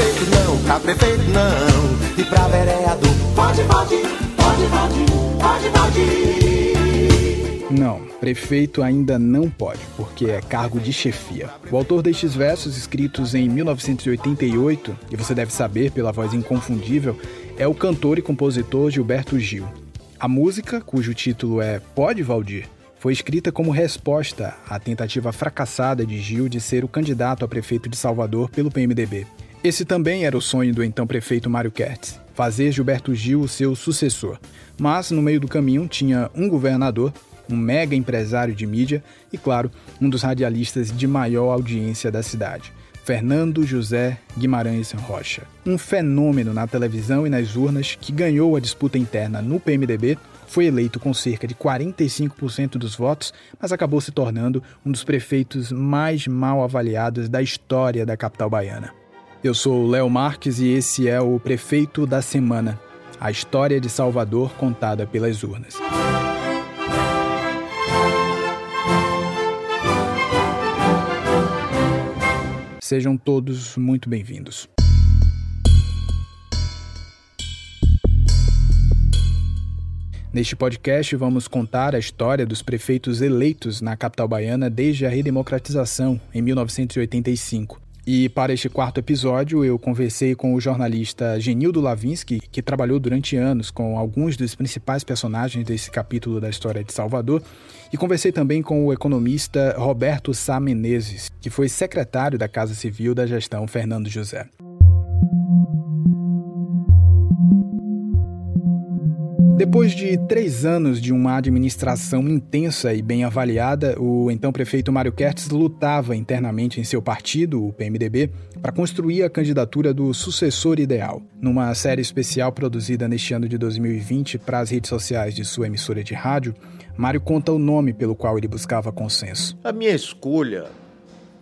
prefeito não, pra prefeito não. E pra vereador, pode, pode, pode, pode, pode, pode. Não, prefeito ainda não pode, porque é cargo de chefia. O autor destes versos, escritos em 1988, e você deve saber pela voz inconfundível, é o cantor e compositor Gilberto Gil. A música, cujo título é Pode Valdir, foi escrita como resposta à tentativa fracassada de Gil de ser o candidato a prefeito de Salvador pelo PMDB. Esse também era o sonho do então prefeito Mário Kertz, fazer Gilberto Gil o seu sucessor. Mas, no meio do caminho, tinha um governador, um mega empresário de mídia e, claro, um dos radialistas de maior audiência da cidade. Fernando José Guimarães Rocha. Um fenômeno na televisão e nas urnas que ganhou a disputa interna no PMDB, foi eleito com cerca de 45% dos votos, mas acabou se tornando um dos prefeitos mais mal avaliados da história da capital baiana. Eu sou Léo Marques e esse é o Prefeito da Semana, a história de Salvador contada pelas urnas. Sejam todos muito bem-vindos. Neste podcast, vamos contar a história dos prefeitos eleitos na capital baiana desde a redemocratização, em 1985. E para este quarto episódio, eu conversei com o jornalista Genildo Lavinsky, que trabalhou durante anos com alguns dos principais personagens desse capítulo da história de Salvador, e conversei também com o economista Roberto Sá Menezes, que foi secretário da Casa Civil da gestão Fernando José. Depois de três anos de uma administração intensa e bem avaliada, o então prefeito Mário Kertz lutava internamente em seu partido, o PMDB, para construir a candidatura do sucessor ideal. Numa série especial produzida neste ano de 2020 para as redes sociais de sua emissora de rádio, Mário conta o nome pelo qual ele buscava consenso. A minha escolha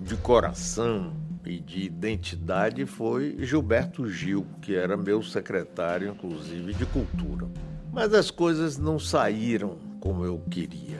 de coração e de identidade foi Gilberto Gil, que era meu secretário, inclusive, de cultura. Mas as coisas não saíram como eu queria.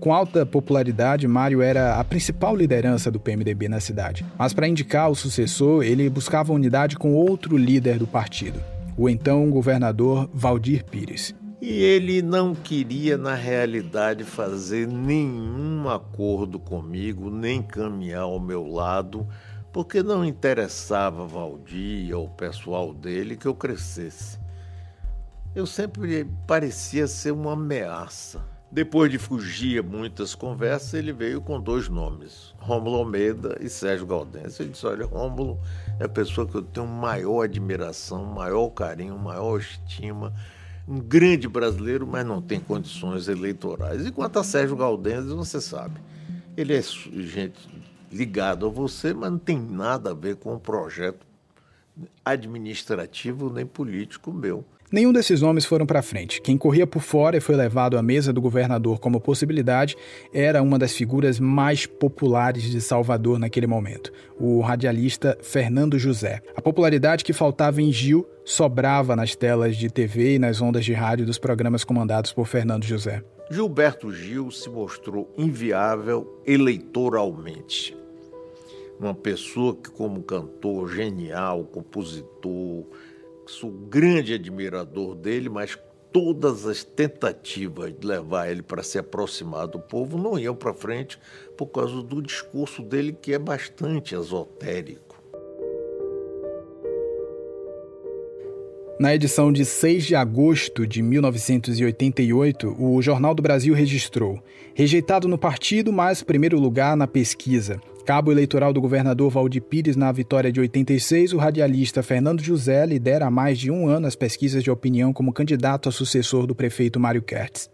Com alta popularidade, Mário era a principal liderança do PMDB na cidade. Mas para indicar o sucessor, ele buscava unidade com outro líder do partido, o então governador Valdir Pires. E ele não queria, na realidade, fazer nenhum acordo comigo, nem caminhar ao meu lado, porque não interessava Valdir ou o pessoal dele que eu crescesse eu sempre parecia ser uma ameaça. Depois de fugir muitas conversas, ele veio com dois nomes, Rômulo Almeida e Sérgio Galdense. Ele disse, olha, Rômulo é a pessoa que eu tenho maior admiração, maior carinho, maior estima, um grande brasileiro, mas não tem condições eleitorais. Enquanto a Sérgio Galdense, você sabe, ele é gente ligado a você, mas não tem nada a ver com o projeto administrativo nem político meu. Nenhum desses nomes foram para frente. Quem corria por fora e foi levado à mesa do governador como possibilidade era uma das figuras mais populares de Salvador naquele momento, o radialista Fernando José. A popularidade que faltava em Gil sobrava nas telas de TV e nas ondas de rádio dos programas comandados por Fernando José. Gilberto Gil se mostrou inviável eleitoralmente. Uma pessoa que, como cantor genial, compositor, sou grande admirador dele, mas todas as tentativas de levar ele para se aproximar do povo não iam para frente por causa do discurso dele que é bastante esotérico. Na edição de 6 de agosto de 1988, o Jornal do Brasil registrou: rejeitado no partido, mas primeiro lugar na pesquisa. Cabo eleitoral do governador Valdir Pires na vitória de 86, o radialista Fernando José lidera há mais de um ano as pesquisas de opinião como candidato a sucessor do prefeito Mário Kertz.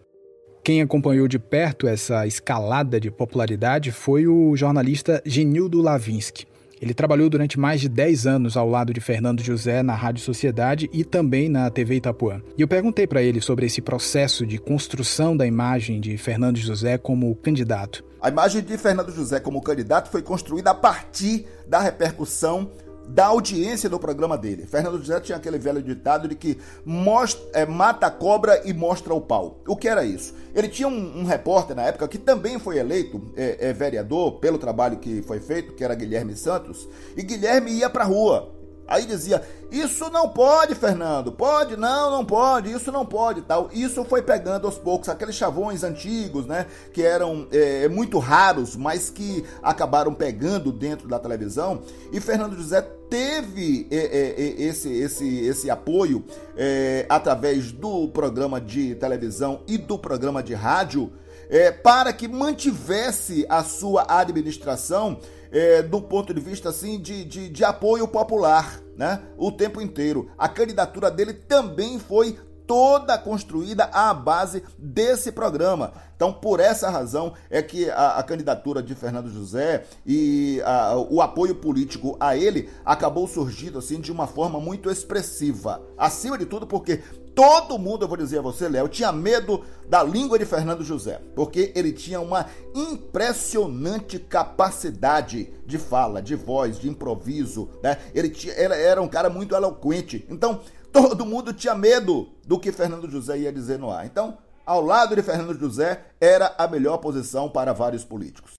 Quem acompanhou de perto essa escalada de popularidade foi o jornalista Genildo Lavinsky. Ele trabalhou durante mais de 10 anos ao lado de Fernando José na Rádio Sociedade e também na TV Itapuã. E eu perguntei para ele sobre esse processo de construção da imagem de Fernando José como candidato. A imagem de Fernando José como candidato foi construída a partir da repercussão da audiência do programa dele. Fernando José tinha aquele velho ditado de que mostra, é, mata a cobra e mostra o pau. O que era isso? Ele tinha um, um repórter na época que também foi eleito é, é, vereador pelo trabalho que foi feito, que era Guilherme Santos, e Guilherme ia para rua Aí dizia: Isso não pode, Fernando. Pode? Não, não pode. Isso não pode. tal. Isso foi pegando aos poucos. Aqueles chavões antigos, né? Que eram é, muito raros, mas que acabaram pegando dentro da televisão. E Fernando José teve é, é, esse, esse, esse apoio é, através do programa de televisão e do programa de rádio. É, para que mantivesse a sua administração é, do ponto de vista assim de, de, de apoio popular, né? O tempo inteiro. A candidatura dele também foi toda construída à base desse programa. Então, por essa razão é que a, a candidatura de Fernando José e a, o apoio político a ele acabou surgindo assim de uma forma muito expressiva. Acima de tudo, porque todo mundo, eu vou dizer a você, Léo, tinha medo da língua de Fernando José, porque ele tinha uma impressionante capacidade de fala, de voz, de improviso, né? Ele, tinha, ele era um cara muito eloquente. Então, todo mundo tinha medo do que Fernando José ia dizer no ar. Então, ao lado de Fernando José era a melhor posição para vários políticos.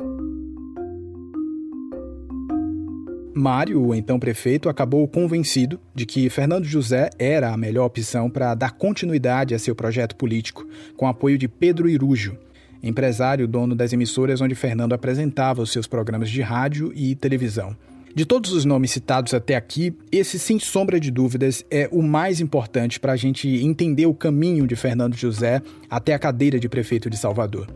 Mário, o então prefeito, acabou convencido de que Fernando José era a melhor opção para dar continuidade a seu projeto político, com apoio de Pedro Irujo, empresário dono das emissoras onde Fernando apresentava os seus programas de rádio e televisão. De todos os nomes citados até aqui, esse, sem sombra de dúvidas, é o mais importante para a gente entender o caminho de Fernando José até a cadeira de prefeito de Salvador.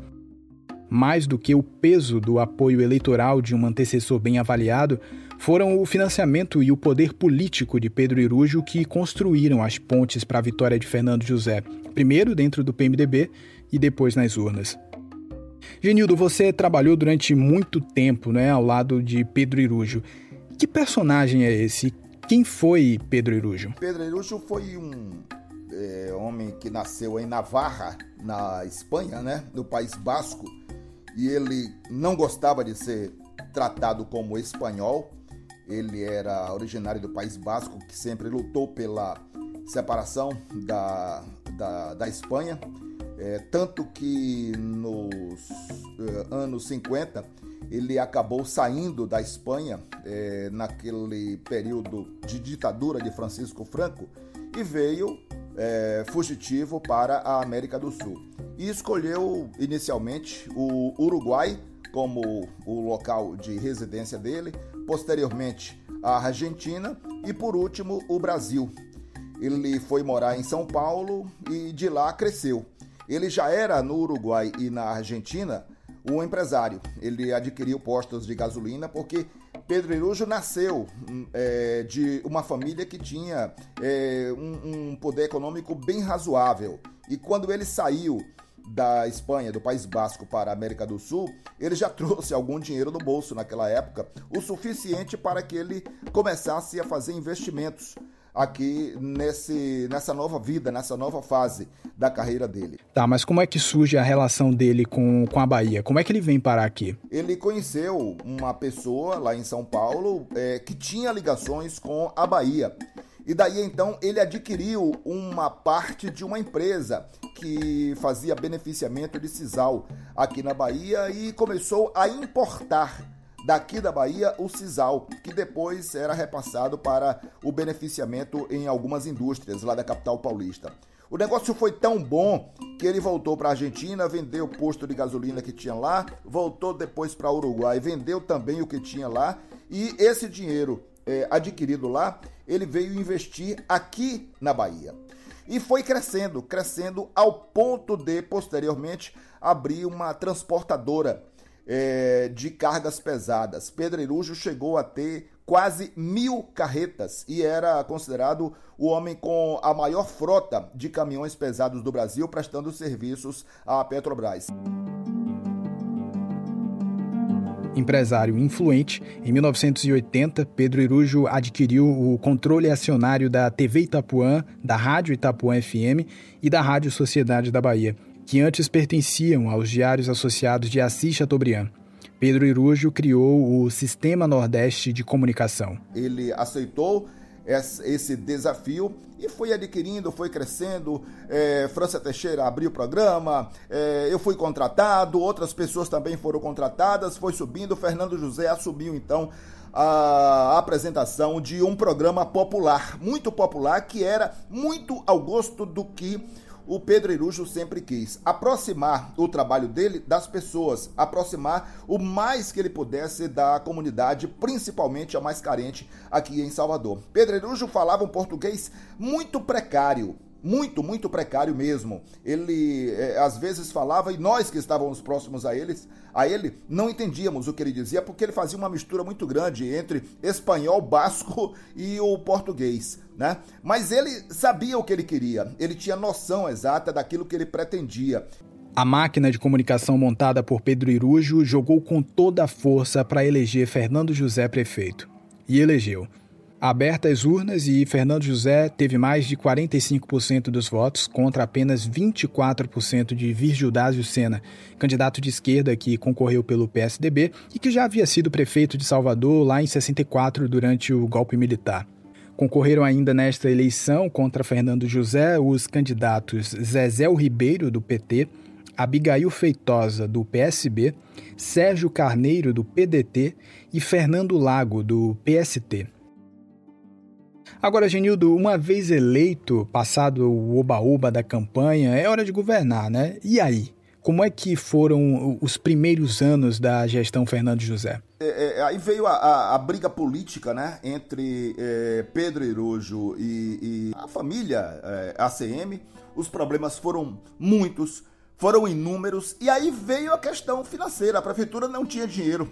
Mais do que o peso do apoio eleitoral de um antecessor bem avaliado, foram o financiamento e o poder político de Pedro Irujo que construíram as pontes para a vitória de Fernando José, primeiro dentro do PMDB e depois nas urnas. Genildo, você trabalhou durante muito tempo né, ao lado de Pedro Irujo. Que personagem é esse? Quem foi Pedro Irujo? Pedro Irujo foi um é, homem que nasceu em Navarra, na Espanha, né, no País Basco, e ele não gostava de ser tratado como espanhol. Ele era originário do País Basco, que sempre lutou pela separação da, da, da Espanha. É, tanto que nos é, anos 50 ele acabou saindo da Espanha é, naquele período de ditadura de Francisco Franco e veio é, fugitivo para a América do Sul. E escolheu inicialmente o Uruguai como o local de residência dele, posteriormente a Argentina e por último o Brasil. Ele foi morar em São Paulo e de lá cresceu. Ele já era no Uruguai e na Argentina o empresário. Ele adquiriu postos de gasolina porque Pedro Irujo nasceu hum, é, de uma família que tinha é, um, um poder econômico bem razoável. E quando ele saiu da Espanha, do País Basco para a América do Sul, ele já trouxe algum dinheiro no bolso naquela época, o suficiente para que ele começasse a fazer investimentos aqui nesse, nessa nova vida, nessa nova fase da carreira dele. Tá, mas como é que surge a relação dele com, com a Bahia? Como é que ele vem parar aqui? Ele conheceu uma pessoa lá em São Paulo é, que tinha ligações com a Bahia. E daí então ele adquiriu uma parte de uma empresa que fazia beneficiamento de sisal aqui na Bahia e começou a importar daqui da Bahia o sisal, que depois era repassado para o beneficiamento em algumas indústrias lá da capital paulista. O negócio foi tão bom que ele voltou para a Argentina, vendeu o posto de gasolina que tinha lá, voltou depois para Uruguai, vendeu também o que tinha lá e esse dinheiro é, adquirido lá, ele veio investir aqui na Bahia. E foi crescendo, crescendo ao ponto de, posteriormente, abrir uma transportadora é, de cargas pesadas. Pedro Irujo chegou a ter quase mil carretas e era considerado o homem com a maior frota de caminhões pesados do Brasil, prestando serviços à Petrobras. Empresário influente, em 1980, Pedro Irujo adquiriu o controle acionário da TV Itapuã, da Rádio Itapuã FM e da Rádio Sociedade da Bahia que antes pertenciam aos diários associados de Assis Chateaubriand. Pedro Irujo criou o Sistema Nordeste de Comunicação. Ele aceitou esse desafio e foi adquirindo, foi crescendo. É, França Teixeira abriu o programa, é, eu fui contratado, outras pessoas também foram contratadas, foi subindo. Fernando José assumiu então a apresentação de um programa popular, muito popular, que era muito ao gosto do que o Pedro Irujo sempre quis aproximar o trabalho dele das pessoas, aproximar o mais que ele pudesse da comunidade, principalmente a mais carente aqui em Salvador. Pedro Irujo falava um português muito precário, muito, muito precário mesmo. Ele é, às vezes falava e nós que estávamos próximos a eles, a ele, não entendíamos o que ele dizia porque ele fazia uma mistura muito grande entre espanhol, basco e o português, né? Mas ele sabia o que ele queria. Ele tinha noção exata daquilo que ele pretendia. A máquina de comunicação montada por Pedro Irujo jogou com toda a força para eleger Fernando José prefeito. E elegeu aberta às urnas e Fernando José teve mais de 45% dos votos contra apenas 24% de Virgildásio Sena, candidato de esquerda que concorreu pelo PSDB e que já havia sido prefeito de Salvador lá em 64 durante o golpe militar. Concorreram ainda nesta eleição contra Fernando José os candidatos Zezé Ribeiro, do PT, Abigail Feitosa, do PSB, Sérgio Carneiro, do PDT e Fernando Lago, do PST. Agora, Genildo, uma vez eleito, passado o oba-oba da campanha, é hora de governar, né? E aí? Como é que foram os primeiros anos da gestão Fernando José? É, é, aí veio a, a, a, briga política, né, entre é, Pedro Irojo e, e, a família é, ACM. Os problemas foram muitos, foram inúmeros, e aí veio a questão financeira. A prefeitura não tinha dinheiro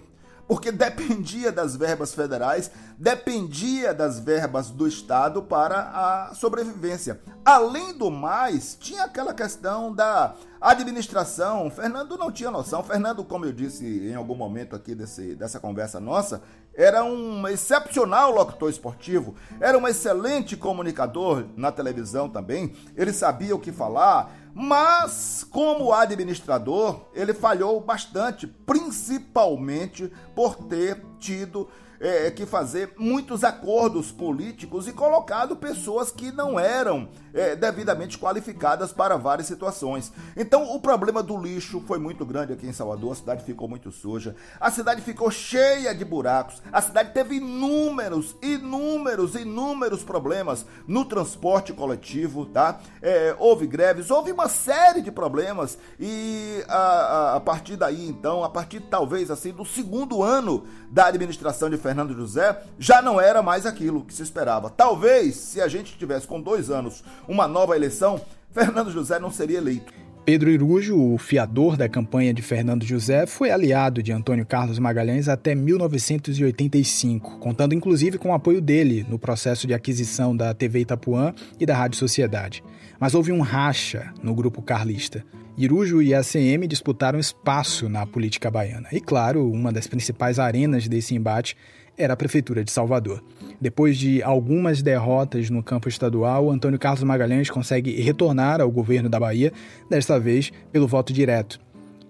porque dependia das verbas federais, dependia das verbas do Estado para a sobrevivência. Além do mais, tinha aquela questão da administração. Fernando não tinha noção. Fernando, como eu disse em algum momento aqui desse, dessa conversa nossa, era um excepcional locutor esportivo, era um excelente comunicador na televisão também. Ele sabia o que falar, mas, como administrador, ele falhou bastante, principalmente por ter tido é, que fazer muitos acordos políticos e colocado pessoas que não eram é, devidamente qualificadas para várias situações. Então, o problema do lixo foi muito grande aqui em Salvador, a cidade ficou muito suja, a cidade ficou cheia de buracos, a cidade teve inúmeros, inúmeros, inúmeros problemas no transporte coletivo, tá? É, houve greves, houve uma série de problemas e a, a, a partir daí, então, a partir talvez assim do segundo ano da administração de Fernando José, já não era mais aquilo que se esperava. Talvez, se a gente tivesse com dois anos uma nova eleição, Fernando José não seria eleito. Pedro Irujo, o fiador da campanha de Fernando José, foi aliado de Antônio Carlos Magalhães até 1985, contando inclusive com o apoio dele no processo de aquisição da TV Itapuã e da Rádio Sociedade. Mas houve um racha no grupo carlista. Irujo e ACM disputaram espaço na política baiana. E claro, uma das principais arenas desse embate era a Prefeitura de Salvador. Depois de algumas derrotas no campo estadual, Antônio Carlos Magalhães consegue retornar ao governo da Bahia, desta vez pelo voto direto,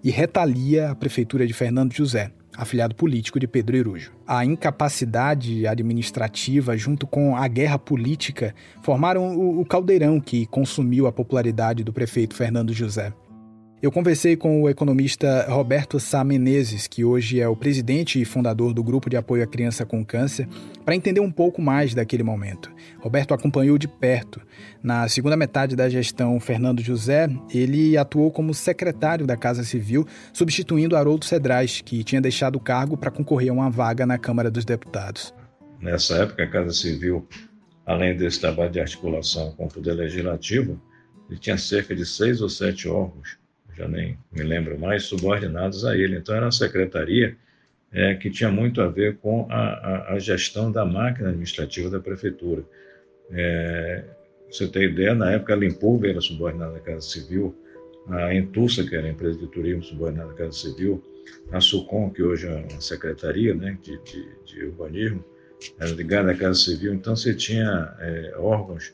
e retalia a Prefeitura de Fernando José, afiliado político de Pedro Irujo. A incapacidade administrativa, junto com a guerra política, formaram o caldeirão que consumiu a popularidade do prefeito Fernando José. Eu conversei com o economista Roberto Sá Menezes, que hoje é o presidente e fundador do Grupo de Apoio à Criança com Câncer, para entender um pouco mais daquele momento. Roberto acompanhou de perto. Na segunda metade da gestão Fernando José, ele atuou como secretário da Casa Civil, substituindo Haroldo Cedrais, que tinha deixado o cargo para concorrer a uma vaga na Câmara dos Deputados. Nessa época, a Casa Civil, além desse trabalho de articulação com o Poder Legislativo, ele tinha cerca de seis ou sete órgãos já nem me lembro mais, subordinados a ele. Então, era uma secretaria é, que tinha muito a ver com a, a, a, gestão da máquina administrativa da prefeitura. É, você tem ideia, na época a Limpurbe era subordinada à Casa Civil, a Entussa, que era a empresa de turismo subordinada à Casa Civil, a SUCOM, que hoje é uma secretaria né, de, de, de urbanismo, era ligada à Casa Civil. Então, você tinha é, órgãos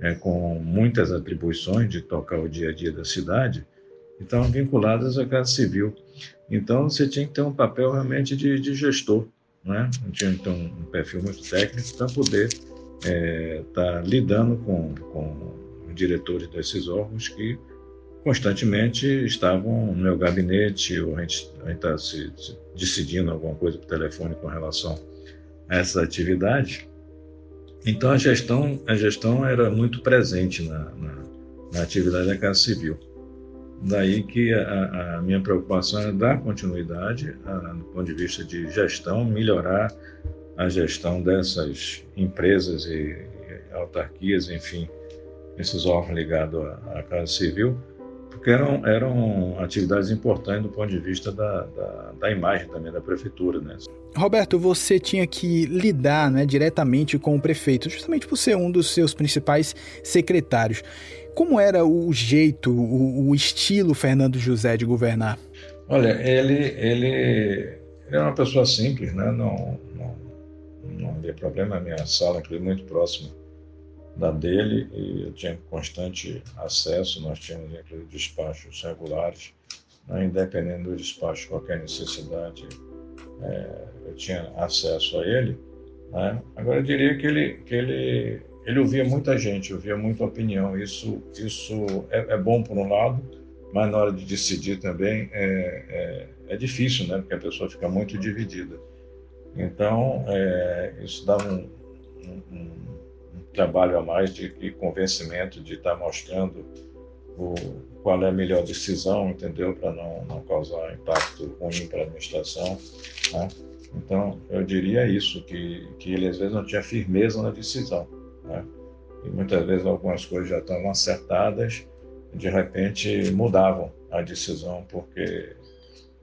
é, com muitas atribuições de tocar o dia a dia da cidade, estavam vinculadas à Casa Civil. Então, você tinha que ter um papel realmente de, de gestor, né? tinha que ter um, perfil muito técnico para poder estar é, tá lidando com, com diretores desses órgãos que constantemente estavam no meu gabinete, ou a gente está se, se, decidindo alguma coisa por telefone com relação essa atividade. Então a gestão, a gestão era muito presente na, na, na atividade da Casa Civil. Daí que a, a minha preocupação é dar continuidade a, do ponto de vista de gestão, melhorar a gestão dessas empresas e, e autarquias, enfim, esses órgãos ligados à, à Casa Civil, porque eram, eram atividades importantes do ponto de vista da, da, da imagem também da prefeitura. Né? Roberto, você tinha que lidar né, diretamente com o prefeito, justamente por ser um dos seus principais secretários. Como era o jeito, o, o estilo Fernando José de governar? Olha, ele, ele era uma pessoa simples, né? não, não, não havia problema. A minha sala foi muito próxima da dele e eu tinha constante acesso. Nós tínhamos, inclusive, despachos regulares, né? independente do despacho, qualquer necessidade, é, eu tinha acesso a ele. Né? Agora, eu diria que ele, que ele ele ouvia muita gente, ouvia muita opinião. Isso, isso é, é bom por um lado, mas na hora de decidir também é, é, é difícil, né? Porque a pessoa fica muito dividida. Então, é, isso dá um, um, um, trabalho a mais de, de convencimento, de estar mostrando o, qual é a melhor decisão, entendeu? Para não, não causar impacto ruim para a administração. Né? Então, eu diria isso, que, que ele às vezes não tinha firmeza na decisão. Né? E muitas vezes algumas coisas já estavam acertadas, de repente mudavam a decisão porque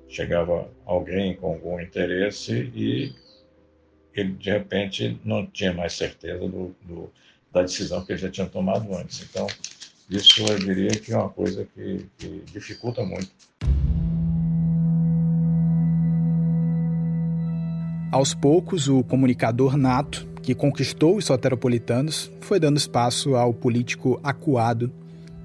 chegava alguém com algum interesse e ele de repente não tinha mais certeza do, do, da decisão que ele já tinha tomado antes. Então, isso eu diria que é uma coisa que, que dificulta muito. Aos poucos, o comunicador nato que conquistou os soteropolitanos, foi dando espaço ao político acuado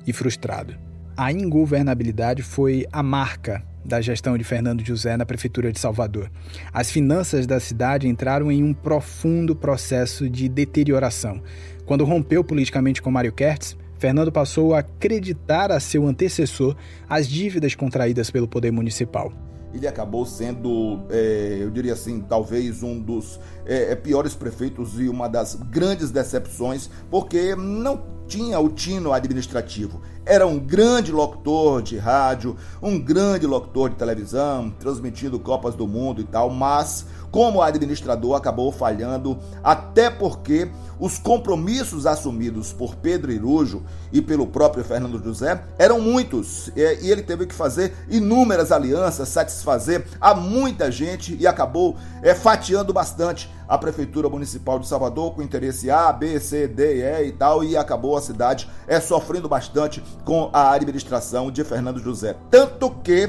e frustrado. A ingovernabilidade foi a marca da gestão de Fernando José na prefeitura de Salvador. As finanças da cidade entraram em um profundo processo de deterioração. Quando rompeu politicamente com Mário Kertz, Fernando passou a acreditar a seu antecessor as dívidas contraídas pelo poder municipal ele acabou sendo, é, eu diria assim, talvez um dos é, é, piores prefeitos e uma das grandes decepções, porque não tinha o tino administrativo. Era um grande locutor de rádio, um grande locutor de televisão, transmitindo Copas do Mundo e tal, mas como administrador acabou falhando, até porque os compromissos assumidos por Pedro Irujo e pelo próprio Fernando José eram muitos e ele teve que fazer inúmeras alianças, satisfazer a muita gente e acabou é, fatiando bastante a Prefeitura Municipal de Salvador com interesse A, B, C, D, E e tal, e acabou a cidade é, sofrendo bastante com a administração de Fernando José. Tanto que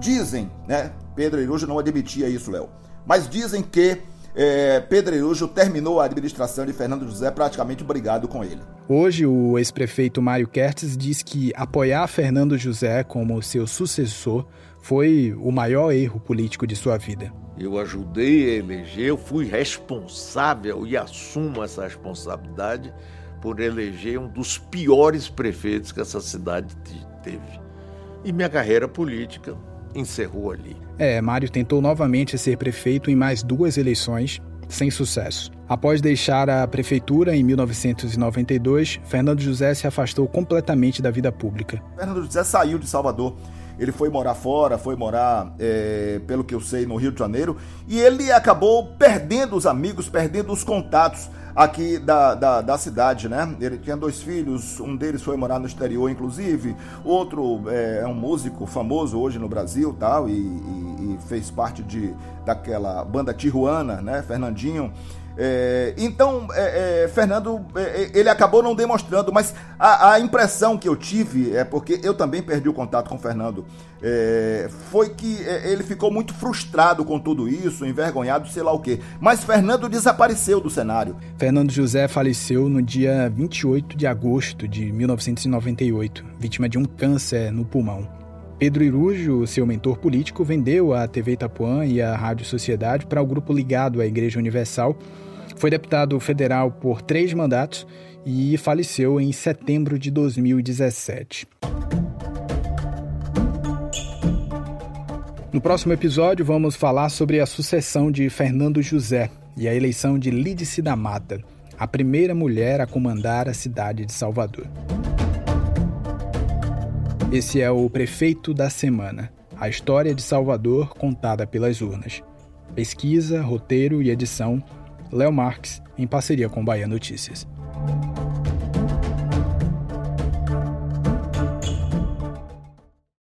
dizem, né? Pedro Irujo não admitia isso, Léo, mas dizem que é, Pedreirujo terminou a administração de Fernando José praticamente brigado com ele. Hoje, o ex-prefeito Mário Kertz diz que apoiar Fernando José como seu sucessor foi o maior erro político de sua vida. Eu ajudei a eleger, eu fui responsável e assumo essa responsabilidade por eleger um dos piores prefeitos que essa cidade teve. E minha carreira política encerrou ali. É, Mário tentou novamente ser prefeito em mais duas eleições, sem sucesso. Após deixar a prefeitura em 1992, Fernando José se afastou completamente da vida pública. Fernando José saiu de Salvador. Ele foi morar fora, foi morar, é, pelo que eu sei, no Rio de Janeiro, e ele acabou perdendo os amigos, perdendo os contatos aqui da, da, da, cidade, né? Ele tinha dois filhos, um deles foi morar no exterior, inclusive, outro é, é um músico famoso hoje no Brasil, tal, e, e, e fez parte de daquela banda Tijuana, né? Fernandinho. É, então, é, é, Fernando, é, é, ele acabou não demonstrando, mas a, a, impressão que eu tive, é porque eu também perdi o contato com o Fernando, é, foi que ele ficou muito frustrado com tudo isso, envergonhado, sei lá o quê. Mas Fernando desapareceu do cenário. Fernando José faleceu no dia 28 de agosto de 1998, vítima de um câncer no pulmão. Pedro Irujo, seu mentor político, vendeu a TV Itapuã e a Rádio Sociedade para o grupo ligado à Igreja Universal foi deputado federal por três mandatos e faleceu em setembro de 2017. No próximo episódio, vamos falar sobre a sucessão de Fernando José e a eleição de Lídice da Mata, a primeira mulher a comandar a cidade de Salvador. Esse é o Prefeito da Semana, a história de Salvador contada pelas urnas. Pesquisa, roteiro e edição, Léo Marques, em parceria com Bahia Notícias.